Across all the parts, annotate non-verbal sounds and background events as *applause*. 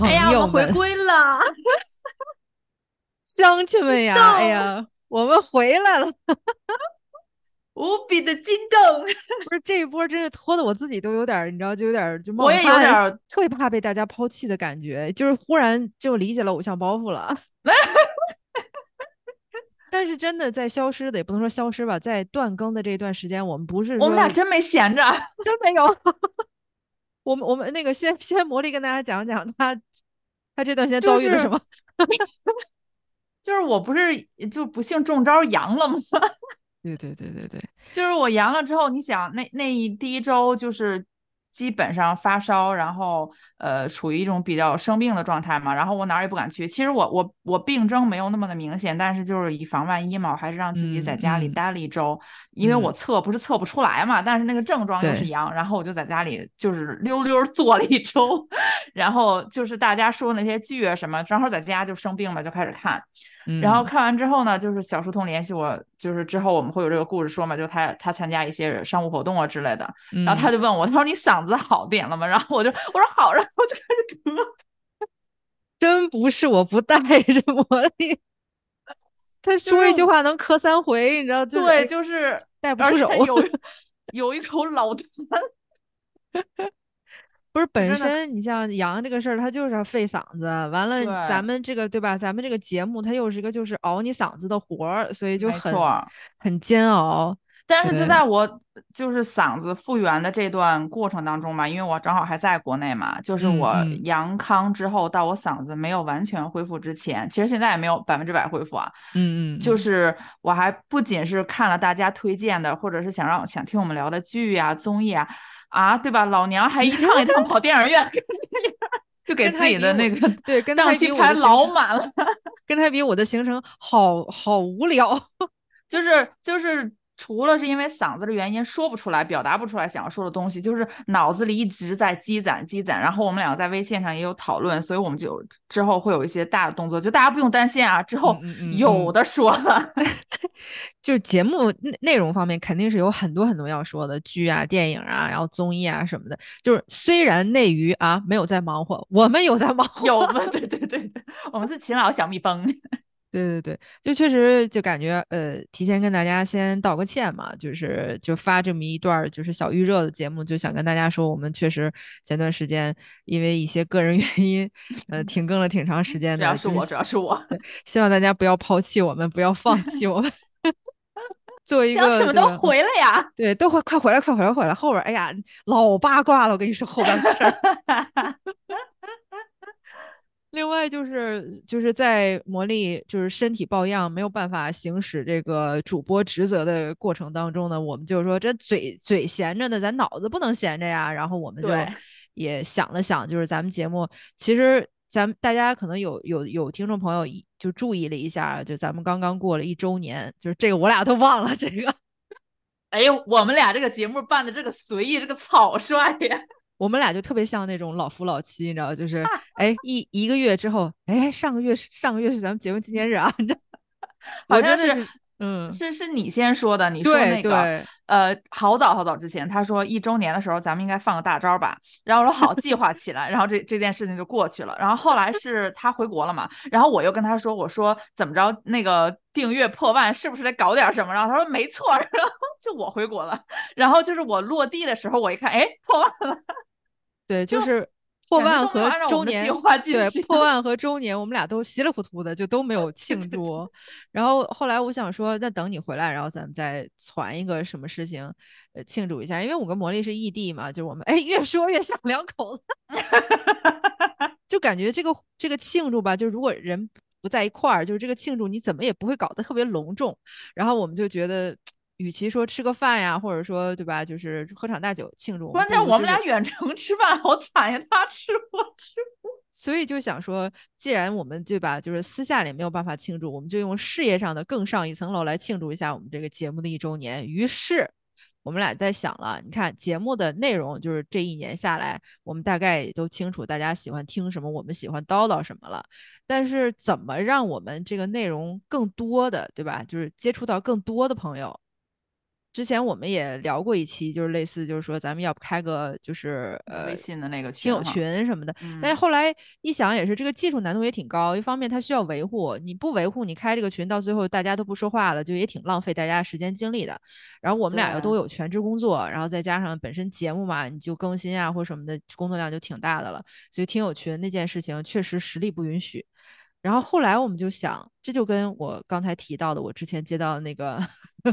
朋哎呀，我们回、归了，*laughs* 乡亲们呀，哎呀，我们回来了！*laughs* 无比的激动。*laughs* 不是这一波真是拖的我自己都有点儿，你知道，就有点儿就冒我也有点儿特别怕被大家抛弃的感觉，就是忽然就理解了偶像包袱了。但是真的在消失的也不能说消失吧，在断更的这段时间，我们不是我们俩真没闲着，真没有。我们我们那个先 *laughs* 先魔力跟大家讲讲他他这段时间遭遇了什么。*laughs* 就是我不是就不幸中招阳了吗？*laughs* 对对对对对，就是我阳了之后，你想那那一第一周就是基本上发烧，然后呃处于一种比较生病的状态嘛，然后我哪儿也不敢去。其实我我我病征没有那么的明显，但是就是以防万一嘛，我还是让自己在家里待了一周，因为我嗯。测不是测不出来嘛，但是那个症状又是阳，然后我就在家里就是溜溜坐了一周，*laughs* 然后就是大家说那些剧啊什么，正好在家就生病了，就开始看。然后嗯看完之后呢，就是小书童联系我，就是之后我们会有这个故事说嘛，就他他参加一些商务活动啊之类的，然后他嗯就问我，他说你嗓子好点了吗？然后我就我说好，然后我就开始咳，*laughs* 真不是我不带着魔力，他说一句话能咳三回，你知道？就是对，哎就是带不出手。有一口老痰，*laughs* 不是本身你像阳这个事儿，它就是要费嗓子，完了咱们这个对吧？咱们这个节目它又是一个就是熬你嗓子的活儿，所以就很错。很煎熬。但是就在我就是嗓子复原的这段过程当中嘛，因为我正好还在国内嘛，就是我阳康之后到我嗓子没有完全恢复之前，其实现在也没有百分之百恢复啊，嗯嗯，嗯就是我还不仅是看了大家推荐的，或者是想让想听我们聊的剧啊、综艺啊，啊，对吧？老娘还一趟一趟跑电影院，就给自己的那个对跟他档期排老满了，*laughs* 跟他比，我的行程好好无聊。就 *laughs* 是就是。除了是因为嗓子的原因说不出来、表达不出来想要说的东西，就是脑子里一直在积攒、积攒。然后我们两个在微信上也有讨论，所以我们就之后会有一些大的动作，就大家不用担心啊，之后有的说了。*laughs* 就是节目内内容方面肯定是有很多很多要说的，剧啊、电影啊，然后综艺啊什么的。就是虽然内娱啊没有在忙活，我们有在忙活。有吗？*laughs* 对对对对，我们是勤劳小蜜蜂。对对对，就确实就感觉呃，提前跟大家先道个歉嘛，就是就发这么一段儿就是小预热的节目，就想跟大家说，我们确实前段时间因为一些个人 *laughs* 原因，呃，停更了挺长时间的。主要是我，就是主要是我。希望大家不要抛弃我们，不要放弃我们。*laughs* 做一个对吧们都回来呀！对，都回快回来，快回来，回来！后边儿哎呀，老八卦了，我跟你说后边的事儿。*laughs* 另外就是就是在魔力就是身体抱恙没有办法行使这个主播职责的过程当中呢，我们就是说这嘴嘴闲着呢，咱脑子不能闲着呀。然后我们就 *laughs* 也想了想，就是咱们节目其实咱们大家可能有有有听众朋友一就注意了一下，就咱们刚刚过了一周年，就是这个我俩都忘了这个。哎呦，我们俩这个节目办的这个随意，这个草率呀！我们俩就特别像那种老夫老妻，你知道，就是哎一一个月之后，哎上个月是上个月是咱们结婚纪念日啊，*laughs* 你知道，好像是我真的是嗯，是是你先说的，你说对那个对，呃，好早好早之前，他说一周年的时候咱们应该放个大招吧，然后我说好，计划起来，然后这这件事情就过去了。然后后来是他回国了嘛，然后我又跟他说，我说怎么着那个订阅破万是不是得搞点什么？然后他说没错，*laughs* 然后就我回国了，然后就是我落地的时候，我一看，哎，破万了，对，就就是破万和周年对破万和周年，我们俩都稀里糊涂的，就都没有庆祝。然后后来我想说，那等你回来，然后咱们再传一个什么事情，呃，庆祝一下。因为我跟魔力是异地嘛，就是我们 *laughs* 哎越说越像两口子，*laughs* 就感觉这个这个庆祝吧，就如果人不在一块儿，就是这个庆祝你怎么也不会搞得特别隆重。然后我们就觉得，与其说吃个饭呀，或者说对吧，就是喝场大酒庆祝，关键我们俩远程吃饭好惨呀，他吃我吃。*laughs* 所以就想说，既然我们对吧，就是私下里没有办法庆祝，我们就用事业上的更上一层楼来庆祝一下我们这个节目的一周年。于是我们俩在想了，你看节目的内容，就是这一年下来，我们大概也都清楚大家喜欢听什么，我们喜欢叨叨什么了。但是怎么让我们这个内容更多的，对吧？就是接触到更多的朋友，之前我们也聊过一期，就是类似，就是说咱们要不开个就是呃微信的那个听友群什么的。嗯但是后来一想，也是这个技术难度也挺高，一方面它需要维护，你不维护，你开这个群到最后大家都不说话了，就也挺浪费大家时间精力的。然后我们俩又都有全职工作，然后再加上本身节目嘛，你就更新啊或什么的工作量就挺大的了，所以听友群那件事情确实实力不允许。然后后来我们就想，这就跟我刚才提到的，我之前接到的那个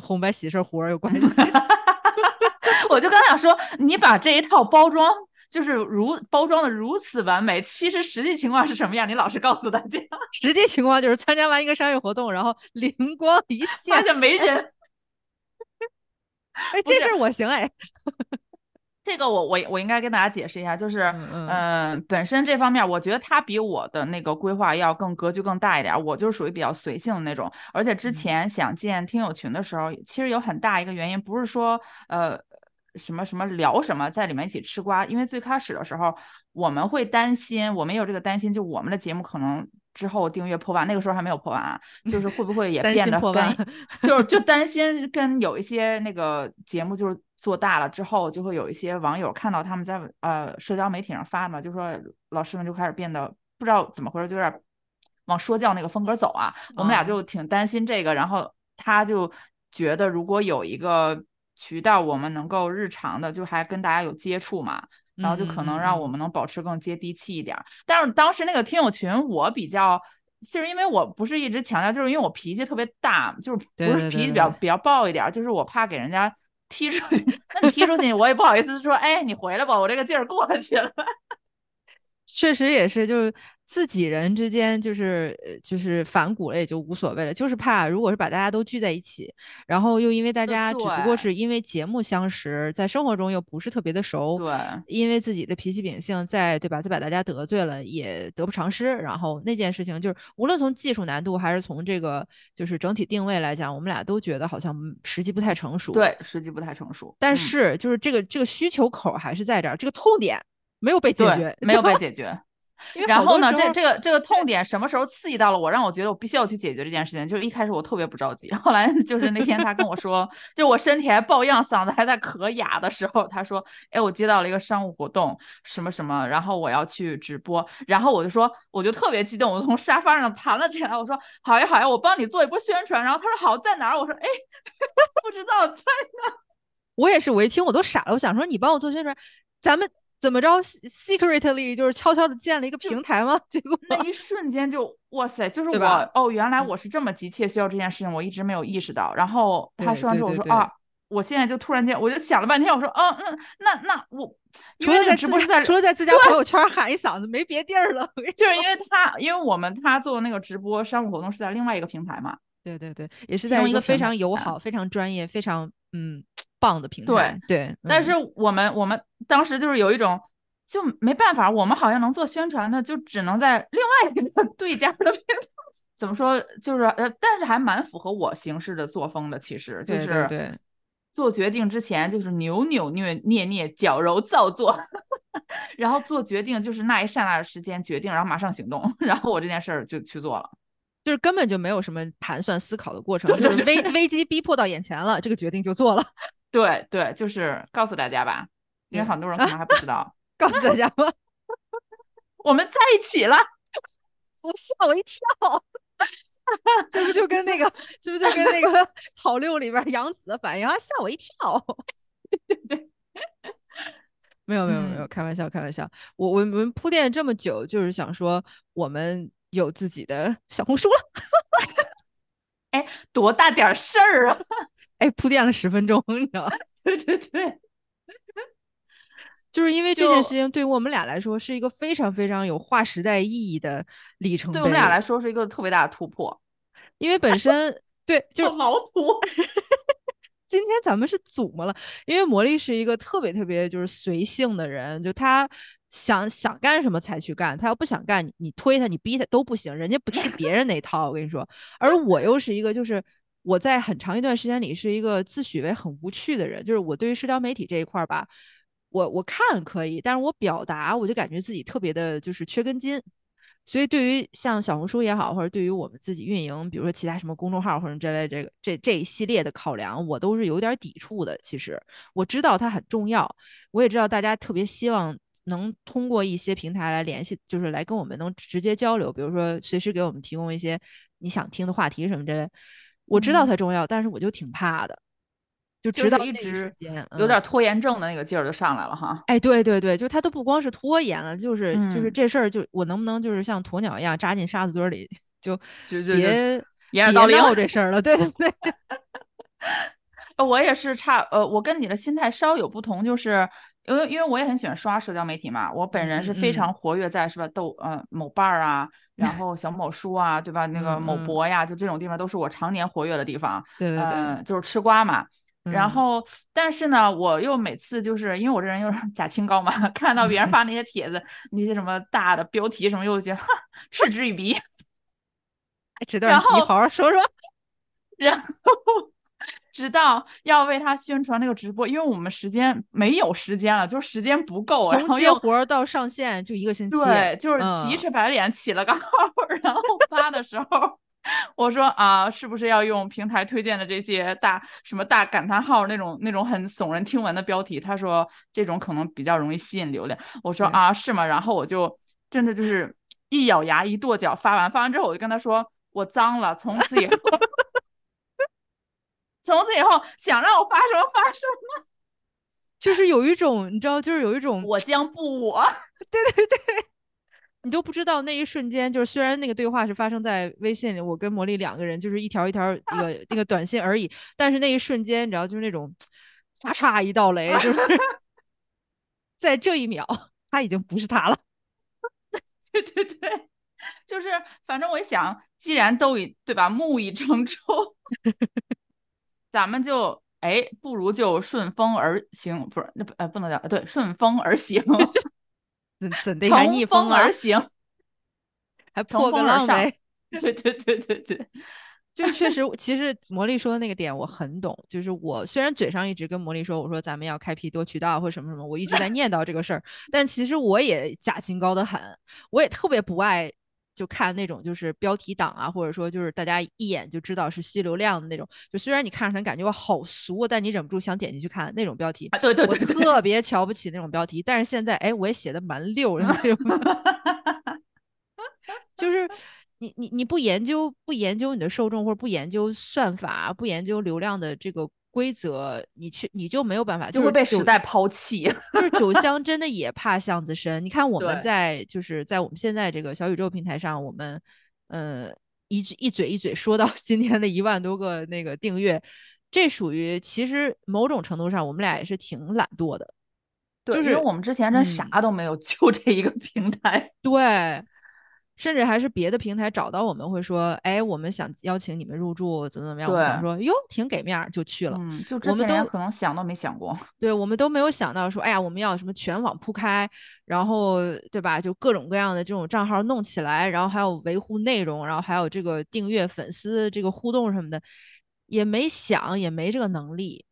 红白喜事活儿有关系。*laughs* 我就刚想说，你把这一套包装就是如包装的如此完美，其实实际情况是什么样？你老实告诉大家，*laughs* 实际情况就是参加完一个商业活动，然后灵光一现发现，现没 *laughs* 人。哎，这事儿我行哎。这个我我我应该跟大家解释一下，就是嗯嗯、嗯呃本身这方面，我觉得他比我的那个规划要更格局更大一点。我就是属于比较随性的那种，而且之嗯前想建听友群的时候，其实有很大一个原因，不是说呃什么什么聊什么，在里面一起吃瓜，因为最开始的时候我们会担心，我们有这个担心，就我们的节目可能。之后订阅破万，那个时候还没有破万啊，就是会不会也担变得跟破万，就是就担心跟有一些那个节目就是做大了之后，就会有一些网友看到他们在呃社交媒体上发嘛，就说老师们就开始变得不知道怎么回事，就有点往说教那个风格走啊。我们俩啊就挺担心这个，然后他就觉得如果有一个渠道，我们能够日常的就还跟大家有接触嘛。然后就可能让我嗯们能保持更接地气一点儿。但是当时那个听友群，我比较。就是因为我不是一直强调，就是因为我脾气特别大，就是不是脾气比较比较暴一点儿，就是我怕给人家踢出去。*laughs* 那踢出去，我也不好意思说，哎，你回来吧，我这个劲儿过去了。*laughs* 确实也是，就是自己人之间就是呃就是反骨了也就无所谓了，就是怕如果是把大家都聚在一起，然后又因为大呃家只不过是因为节目相识，在生活中又不是特别的熟，对因为自己的脾气秉性在对吧，再把大家得罪了也得不偿失。然后那件事情就是无论从技术难度还是从这个就是整体定位来讲，我们俩都觉得好像嗯时机不太成熟。，对，时机不太成熟。但嗯是就是这个这个需求口还是在这儿，这个痛点没有被解决，没有被解决。然后呢，这这个这个痛点什么时候刺激到了我，让我觉得我必须要去解决这件事情。就是一开始我特别不着急，后来就是那天他跟我 *laughs* 说，就我身体还抱恙，嗓子还在咳哑的时候，他说：“哎，我接到了一个商务活动，什么什么，然后我要去直播。”然后我就说，我就特别激动，我从沙发上弹了起来，我说：“好呀好呀，我帮你做一波宣传。”然后他说：“好，在哪儿？”我说：“哎，*laughs* 不知道在哪我也是，我一听我都傻了，我想说你帮我做宣传，咱们怎么着 secretly 就是悄悄的建了一个平台吗？*laughs* 结果那一瞬间就哇塞，就是我哦，原来嗯我是这么急切需要这件事情，我一直没有意识到。然后他说完之后，我说啊，我现在就突然间我就想了半天，我说嗯嗯，那那我除了在直播在除了在自家朋友圈喊一嗓子，没别地儿了。*laughs* 就是因为他因为我们他做的那个直播商务活动是在另外一个平台嘛，对对对，也是在一个非常友好、非常专业、非常嗯棒的平对台。对，但是嗯我们我们当时就是有一种。就没办法，我们好像能做宣传的，就只能在另外一个 *laughs* 对家的平台。怎么说？就是呃，但是还蛮符合我行事的作风的。其实就是对对，做决定之前就是扭扭捏捏捏、矫揉造作，*laughs* 然后做决定就是那一刹那的时间决定，然后马上行动，*laughs* 然后我这件事儿就去做了。就是根本就没有什么盘算思考的过程，就是危危机逼迫到眼前了，这个决定就做了。对对，就是告诉大家吧，因为很多人可能还不知道，*laughs* 告诉大家吧，*laughs* 我们在一起了。*laughs* 我吓我一跳。这不就跟那个，这不就跟那个《好六》里边杨紫的反应啊，吓我一跳。对对，没有没有没有，嗯开玩笑开玩笑。我我们铺垫这么久，就是想说我们有自己的小红书了。哎多大点事儿啊！哎，铺垫了十分钟，你知道吗？*laughs* 对对对，*laughs* 就是因为这件事情对于我们俩来说是一个非常非常有划时代意义的里程碑。对我们俩来说是一个特别大的突破，因为本身 *laughs* 对，就是好老土。今天咱们是祖么了？因为魔力是一个特别特别就是随性的人，就他想想干什么才去干，他要不想干，你你推他，你逼他都不行，人家不吃别人那套。我跟你说，而我又是一个就是我在很长一段时间里是一个自诩为很无趣的人，就是我对于社交媒体这一块儿吧，我我看可以，但是我表达我就感觉自己特别的就是缺根筋。所以对于像小红书也好，或者对于我们自己运营，比如说其他什么公众号或者之类这个这这一系列的考量，我都是有点抵触的。其实我知道它很重要，我也知道大家特别希望能通过一些平台来联系，就是来跟我们能直接交流，比如说随时给我们提供一些你想听的话题什么之类。我知道它重要，但是我就挺怕的。就直到一直有点拖延症的那个劲儿就上来了哈。哎，对对对，就他都不光是拖延了，就是就是这事儿，就我能不能就是像鸵鸟一样扎进沙子堆里，就就别别闹这事儿了。对对对，*laughs* 我也是差呃，我跟你的心态稍有不同，就是因为因为我也很喜欢刷社交媒体嘛，我本人是非常活跃在是吧豆呃某瓣儿啊，然 *laughs* 后小某书啊，对吧？那个某博呀，就这种地方都是我常年活跃的地方。对对对，就是吃瓜嘛。然后，但是呢，我又每次就是因为我这人又是假清高嘛，*laughs* 看到别人发那些帖子，那些什么大的标题什么，又觉得 *laughs* 嗤之以鼻。这段好好说说。然后，直到要为他宣传那个直播，因为我们时间没有时间了，就是时间不够，从接活到上线就一个星期。对，就是急赤白脸起了个号，然后发的时候。*laughs* 我说啊，是不是要用平台推荐的这些大什么大感叹号那种那种很耸人听闻的标题？他说这种可能比较容易吸引流量。我说啊，是吗？然后我就真的就是一咬牙一跺脚发完，发完之后我就跟他说我脏了，从此以后，从此以后想让我发什么发什么，就是有一种你知道，就是有一种我将不我，对对对。你都不知道那一瞬间，就是虽然那个对话是发生在微信里，我跟魔力两个人就是一条一条那个那个短信而已，但是那一瞬间，你知道，就是那种咔嚓一道雷，就是 *laughs* 在这一秒，他已经不是他了。*laughs* 对对对，就是反正我一想，既然都已对吧，木已成舟，咱们就哎，不如就顺风而行，不是那不呃不能叫对，顺风而行。*laughs* 怎怎的还逆风而行，还破个浪呗？对对对对对，*laughs* 就确实，其实魔力说的那个点我很懂。就是我虽然嘴上一直跟魔力说，我说咱们要开辟多渠道或什么什么，我一直在念叨这个事儿，但其实我也假清高的很，我也特别不爱。就看那种就是标题党啊，或者说就是大家一眼就知道是吸流量的那种。就虽然你看上去感觉哇好俗，但你忍不住想点进去看那种标题。对对对，我特别瞧不起那种标题。但是现在哎，我也写的蛮溜的那种。*laughs* 就是你你你不研究不研究你的受众，或者不研究算法，不研究流量的这个。规则，你去你就没有办法，就会被时代抛弃。就是酒香真的 *laughs* 也怕巷子深。你看我们在就是在我们现在这个小宇宙平台上，我们呃一一嘴一嘴说到今天的一万多个那个订阅，这属于其实某种程度上我们俩也是挺懒惰的。对，因为我们之前真啥都没有，就这一个平台。对。甚至还是别的平台找到我们会说，哎，我们想邀请你们入驻，怎么怎么样？我想说，哟，挺给面儿，就去了。嗯，就我们都可能想都没想过。对，我们都没有想到说，哎呀，我们要什么全网铺开，然后对吧？就各种各样的这种账号弄起来，然后还有维护内容，然后还有这个订阅粉丝这个互动什么的，也没想，也没这个能力。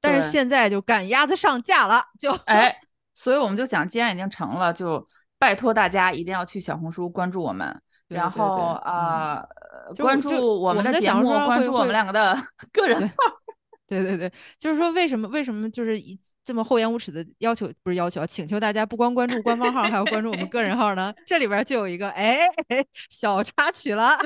但是现在就赶鸭子上架了，就哎，所以我们就想，既然已经成了，就。拜托大家一定要去小红书关注我们，然后啊，关注我们的节目，关注我们两个的 *laughs* 个人号。*laughs* 对对对，就是说为什么为什么就是一这么厚颜无耻的要求，不是要求，请求大家不光关注官方号，还要关注我们个人号呢？这里边就有一个哎 *laughs* 小插曲了。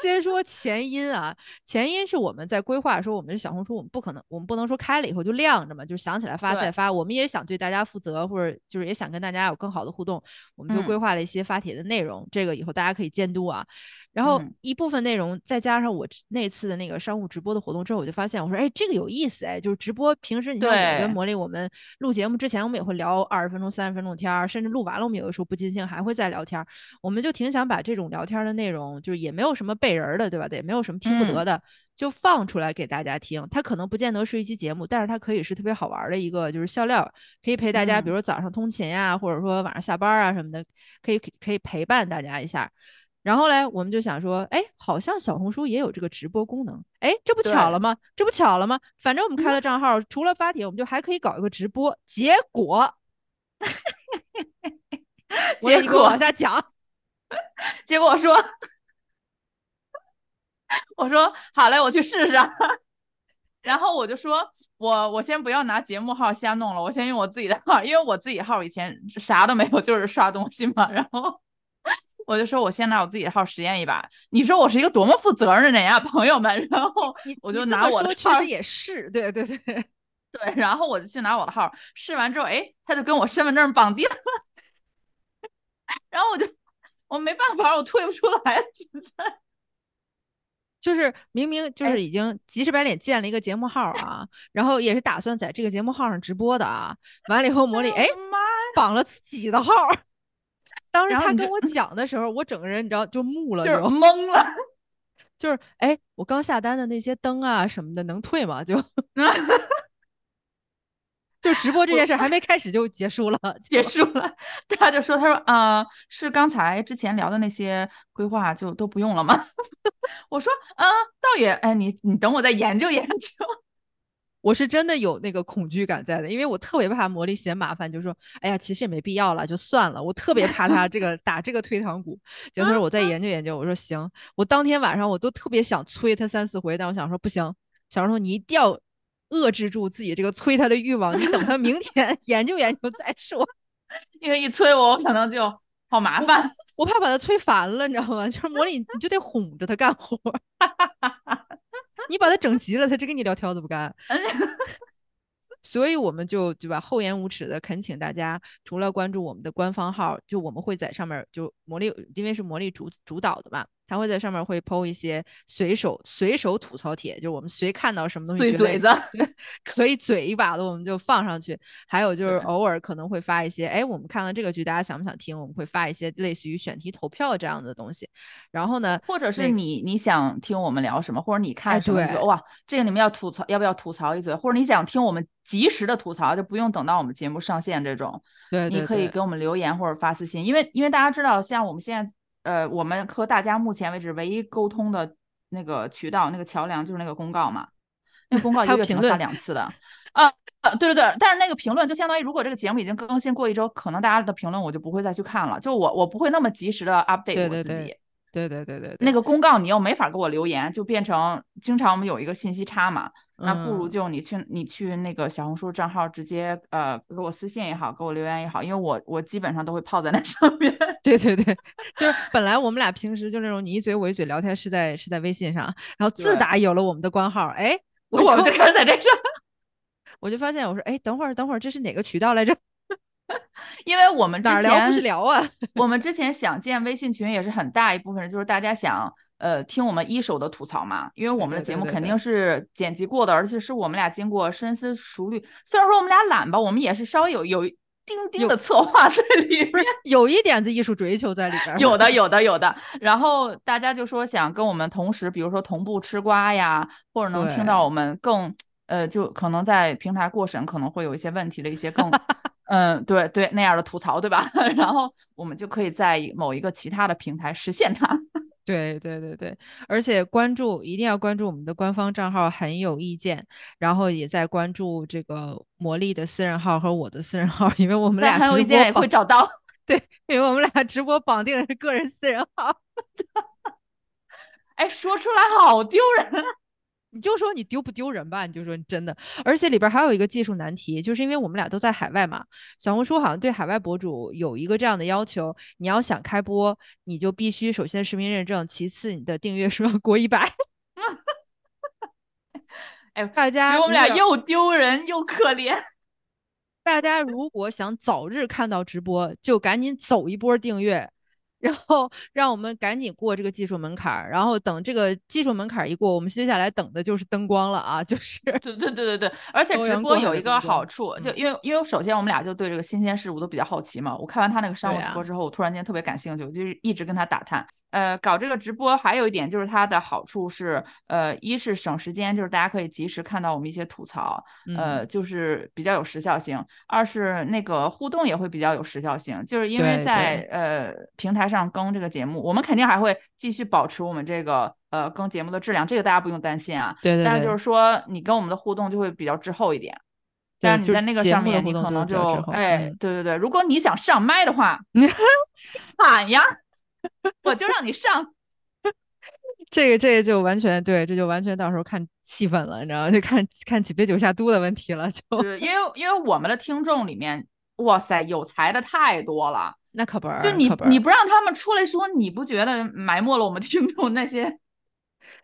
先说前因啊，前因是我们在规划说，我们这小红书，我们不可能，我们不能说开了以后就晾着嘛，就是想起来发再发。我们也想对大家负责，或者就是也想跟大家有更好的互动，我们就规划了一些发帖的内容，这个以后大家可以监督啊。然后一部分内容再加上我那次的那个商务直播的活动之后，我就发现我说，哎，这个有意思哎，就是直播平时你像我跟魔力，我们录节目之前我们也会聊二十分钟、三十分钟天儿，甚至录完了我们有的时候不尽兴还会再聊天儿。我们就挺想把这种聊天的内容，就是也没有什么背人的，对吧？也没有什么听不得的，就放出来给大家听。它可能不见得是一期节目，但是它可以是特别好玩的一个就是笑料，可以陪大家，比如早上通勤呀，或者说晚上下班啊什么的，可以可以陪伴大家一下。然后嘞，我们就想说，哎，好像小红书也有这个直播功能，哎，这不巧了吗？这不巧了吗？反正我们开了账号，除了发帖，我们就还可以搞一个直播。结果，*laughs* 结果我往下讲。*laughs* 结果我说，*laughs* 我说好嘞，我去试试。*laughs* 然后我就说，我我先不要拿节目号瞎弄了，我先用我自己的号，因为我自己号以前啥都没有，就是刷东西嘛。*laughs* 然后我就说，我先拿我自己的号实验一把。你说我是一个多么负责任的人呀，朋友们。然后我就拿我的号，确实也是，对对对对。然后我就去拿我的号试完之后，哎，他就跟我身份证绑定了。然后我就我没办法，我退不出来，现在。就是明明就是已经急赤白脸建了一个节目号啊，然后也是打算在这个节目号上直播的啊。完了以后，魔力哎绑了自己的号。*laughs* 当时他跟我讲的时候，我整个人你知道就木了，就懵了。*laughs* 就是哎，我刚下单的那些灯啊什么的能退吗？就 *laughs* 就直播这件事还没开始就结束了，结束了。他就说他说啊，是刚才之前聊的那些规划就都不用了吗？*laughs* 我说，嗯，倒也，哎，你你等我再研究研究。*laughs* 我是真的有那个恐惧感在的，因为我特别怕魔力嫌麻烦，就说，哎呀，其实也没必要了，就算了。我特别怕他这个打这个退堂鼓。结果他说我再研究研究，我说行。我当天晚上我都特别想催他三四回，但我想说不行，小石头你一定要遏制住自己这个催他的欲望，你等他明 *laughs* 天研究研究再说，*laughs* 因为一催我，我可能就。好麻烦，我怕把他催烦了，你知道吗？就是魔力，你就得哄着他干活，*laughs* 你把他整急了，他只跟你聊天子不干。所以我们就对吧，厚颜无耻的恳请大家，除了关注我们的官方号，就我们会在上面就魔力，因为是魔力主主导的嘛。他会在上面会抛一些随手随手吐槽帖，就是我们随看到什么东西，嘴 *laughs* 子可以嘴一把的，我们就放上去。还有就是偶尔可能会发一些，哎，我们看了这个剧，大家想不想听？我们会发一些类似于选题投票这样的东西。然后呢，或者是你你想听我们聊什么，或者你看什么，哇，这个你们要吐槽，要不要吐槽一嘴？或者你想听我们及时的吐槽，就不用等到我们节目上线这种，对，你可以给我们留言或者发私信，因为因为大家知道，像我们现在。呃，我们和大家目前为止唯一沟通的那个渠道、那个桥梁就是那个公告嘛。那公告一个月只能发两次的啊，对对对。但是那个评论就相当于，如果这个节目已经更新过一周，可能大家的评论我就不会再去看了。就我我不会那么及时的 update 我自己。对对对对对对对。那个公告你又没法给我留言，就变成经常我们有一个信息差嘛。那不如就你去你去那个小红书账号直接呃给我私信也好，给我留言也好，因为我我基本上都会泡在那上面。对 *laughs* 对对，*laughs* 就是本来我们俩平时就那种你一嘴我一嘴聊天是在是在微信上，然后自打有了我们的官号，哎，我们就开始在这上，*laughs* 我就发现我说哎等会儿等会儿这是哪个渠道来着？因为我们哪聊不是聊啊？我们之前想建微信群也是很大一部分人就是大家想。呃，听我们一手的吐槽嘛，因为我们的节目肯定是剪辑过的，而且是我们俩经过深思熟虑。虽然说我们俩懒吧，我们也是稍微有有丁丁的策划在里面，有一点子艺术追求在里边。有的，*laughs* 有的，有的。然后大家就说想跟我们同时，比如说同步吃瓜呀，或者能听到我们更呃，就可能在平台过审可能会有一些问题的一些更嗯，对对那样的吐槽，对吧？*laughs* 然后我们就可以在某一个其他的平台实现它。*laughs* 对对对对，而且关注一定要关注我们的官方账号，很有意见。然后也在关注这个魔力的私人号和我的私人号，因为我们俩很有意见也会找到。对，因为我们俩直播绑定的是个人私人号。*laughs* 哎，说出来好丢人。你就说你丢不丢人吧，你就说你真的，而且里边还有一个技术难题，就是因为我们俩都在海外嘛，小红书好像对海外博主有一个这样的要求，你要想开播，你就必须首先实名认证，其次你的订阅数要过一百。*laughs* 哎，大家我们俩又丢人又可怜。*laughs* 大家如果想早日看到直播，就赶紧走一波订阅。然后让我们赶紧过这个技术门槛儿，然后等这个技术门槛儿一过，我们接下来等的就是灯光了啊！就是 *laughs* 对对对对对，而且直播有一个好处，就因为因为首先我们俩就对这个新鲜事物都比较好奇嘛。我看完他那个商务直播之后，我突然间特别感兴趣，我就一直跟他打探。呃，搞这个直播还有一点就是它的好处是，呃，一是省时间，就是大家可以及时看到我们一些吐槽，呃，就是比较有时效性；二是那个互动也会比较有时效性，就是因为在呃平台上更这个节目，我们肯定还会继续保持我们这个呃更节目的质量，这个大家不用担心啊。对对。但是就是说，你跟我们的互动就会比较滞后一点。但是你在那个上面，你可能就哎，嗯对对对，如果你想上麦的话，*laughs* 喊呀，*laughs* 我就让你上。*laughs* 这个这个就完全对，这就完全到时候看气氛了，你知道吗？就看看几杯酒下肚的问题了，就就是因为因为我们的听众里面，哇塞，有才的太多了。那可不是，就你你不让他们出来说，你不觉得埋没了我们听众那些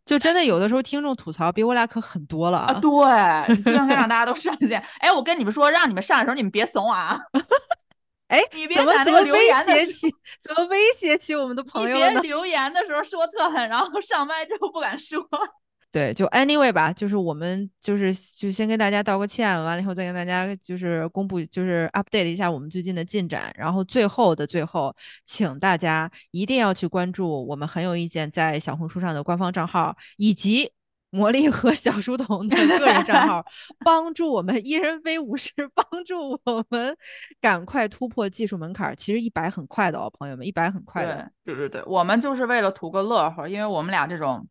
就真的有的时候听众吐槽比我俩可狠多了啊？对，就应该让大家都上线。哎，我跟你们说，让你们上的时候，你们别怂啊！*laughs* 哎，你别怎么在那个留怎么威言的时胁起，怎么威胁起我们的朋友了呢？别 *laughs* 留言的时候说特狠，然后上麦之后不敢说。*laughs* 对，就 anyway 吧，就是我们就是就先跟大家道个歉，完了以后再跟大家就是公布，就是 update 一下我们最近的进展，然后最后的最后，请大家一定要去关注我们很有意见在小红书上的官方账号，以及魔力和小书童的个人账号，*laughs* 帮助我们一人飞五十，*laughs* 帮助我们赶快突破技术门槛儿。其实一百很快的哦，朋友们，一百很快的。对对对对，我们就是为了图个乐呵，因为我们俩这种，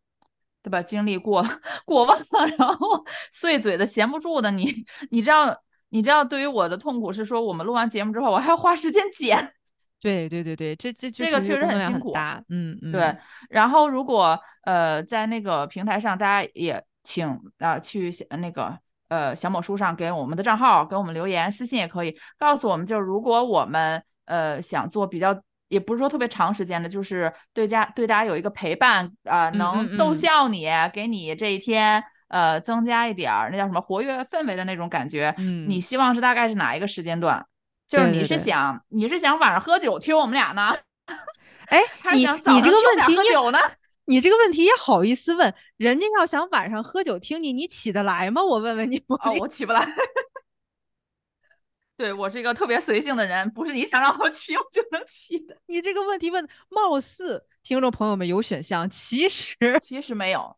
对吧？经历过 *laughs* 过忘，然后碎嘴的、闲不住的，你你知道，你知道，对于我的痛苦是说，我们录完节目之后，我还要花时间剪。对对对对，这这这个确实很辛苦，嗯嗯，对，然后如果呃在那个平台上，大家也请啊、呃去小那个呃小某书上给我们的账号给我们留言，私信也可以告诉我们，就是如果我们呃想做比较。也不是说特别长时间的，就是对家对大家有一个陪伴啊、能逗嗯嗯笑你，给你这一天呃增加一点儿那叫什么活跃氛围的那种感觉。嗯你希望是大概是哪一个时间段？就是你是想你是想晚上喝酒听我们俩呢，*laughs* 哎，你你这个问题也喝酒呢？*laughs* 你这个问题也好意思问？人家要想晚上喝酒听你，你起得来吗？我问问你，哦，我起不来。*laughs* 对我是一个特别随性的人，不是你想让我起我就能起的。你这个问题问，貌似听众朋友们有选项，其实其实没有，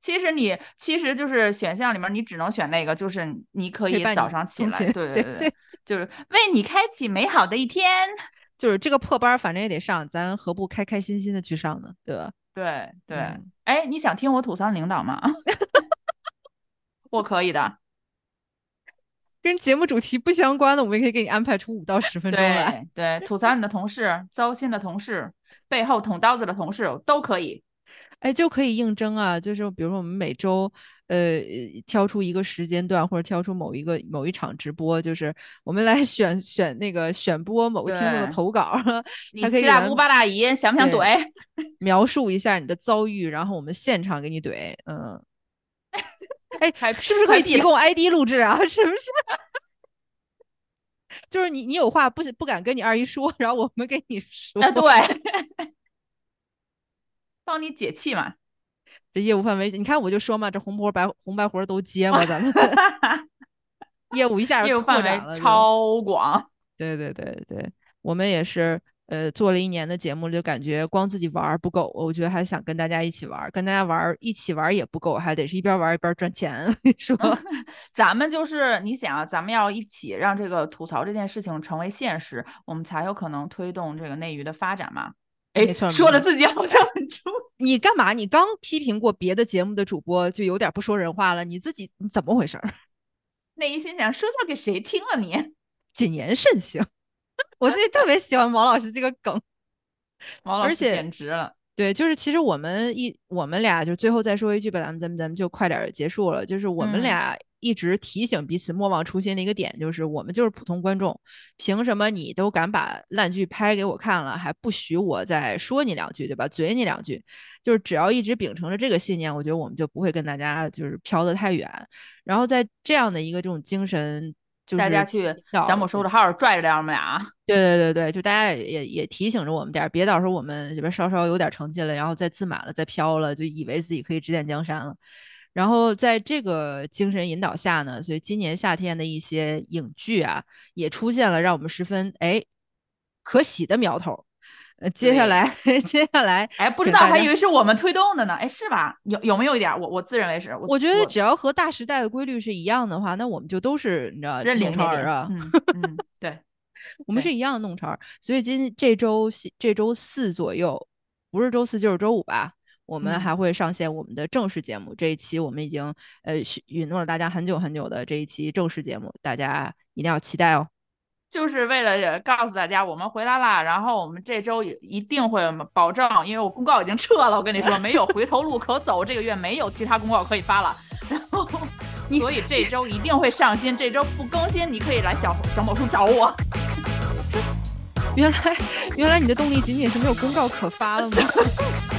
其实你其实就是选项里面你只能选那个，就是你可以早上起来，对对对对，就是为你开启美好的一天。*laughs* 就是这个破班儿，反正也得上，咱何不开开心心的去上呢？对吧？对对，嗯哎，你想听我吐槽领导吗？*laughs* 我可以的，*laughs* 跟节目主题不相关的，我们也可以给你安排出五到十分钟来。对对，吐槽你的同事，糟心的同事，背后捅刀子的同事都可以。哎，就可以应征啊，就是比如说我们每周呃挑出一个时间段，或者挑出某一个某一场直播，就是我们来 *laughs* 选选那个选播某个听众的投稿，*laughs* 你七大姑八大姨想不想怼？*laughs* 描述一下你的遭遇，然后我们现场给你怼，嗯。哎，是不是可以提供 ID 录制啊？是不是？就是你，你有话不不敢跟你二姨说，然后我们给你说。啊，对，帮你解气嘛。这业务范围，你看我就说嘛，这红活白红白活都接嘛，咱们 *laughs* 业务一下就业务范围拓展了，超广。*laughs* 对对对对，我们也是呃做了一年的节目，就感觉光自己玩儿不够，我觉得还想跟大家一起玩儿，跟大家玩儿一起玩儿也不够，还得是一边玩儿一边赚钱。*laughs* 说，咱们就是你想啊，咱们要一起让这个吐槽这件事情成为现实，我们才有可能推动这个内娱的发展嘛。哎没错，说的自己好像很出。你干嘛？你刚批评过别的节目的主播，就有点不说人话了，你自己你怎么回事儿？*laughs* 内心想说教给谁听啊你？*laughs* 谨言慎行。*laughs* 我最近特别喜欢毛老师这个梗。毛老师而且简直了。对，就是其实我们一我们俩就最后再说一句吧，咱们咱们咱们就快点儿结束了。就是我们嗯俩一直提醒彼此莫忘初心的一个点，就是我们就是普通观众，凭什么你都敢把烂剧拍给我看了，还不许我再说你两句，对吧？嘴你两句，就是只要一直秉承着这个信念，我觉得我们就不会跟大家就是飘得太远。然后在这样的一个这种精神，就是大家去小某收着号拽着点我们俩。对对对对，就大家也也也提醒着我们点儿，别到时候我们这边稍稍有点成绩了，然后再自满了，再飘了，就以为自己可以指点江山了。然后在这个精神引导下呢，所以今年夏天的一些影剧啊，也出现了让我们十分哎可喜的苗头。呃，接下来 *laughs* 接下来，哎，不知道还以为是我们推动的呢。哎，是吧？有有没有一点儿？我我自认为是。我我觉得只要和大时代的规律是一样的话，那我们就都是你知道弄认领潮儿啊。嗯嗯，对。*laughs* 我们是一样的弄潮儿，所以今这周这周四左右，不是周四就是周五吧，我们嗯还会上线我们的正式节目。这一期我们已经呃许允诺了大家很久很久的这一期正式节目，大家一定要期待哦。就是为了告诉大家我们回来啦，然后我们这周也一定会保证，因为我公告已经撤了，我跟你说没有回头路可走，这个月没有其他公告可以发了，然后所以这周一定会上新，这周不更新你可以来小小某书找我。原来原来你的动力仅仅是没有公告可发了吗？*laughs*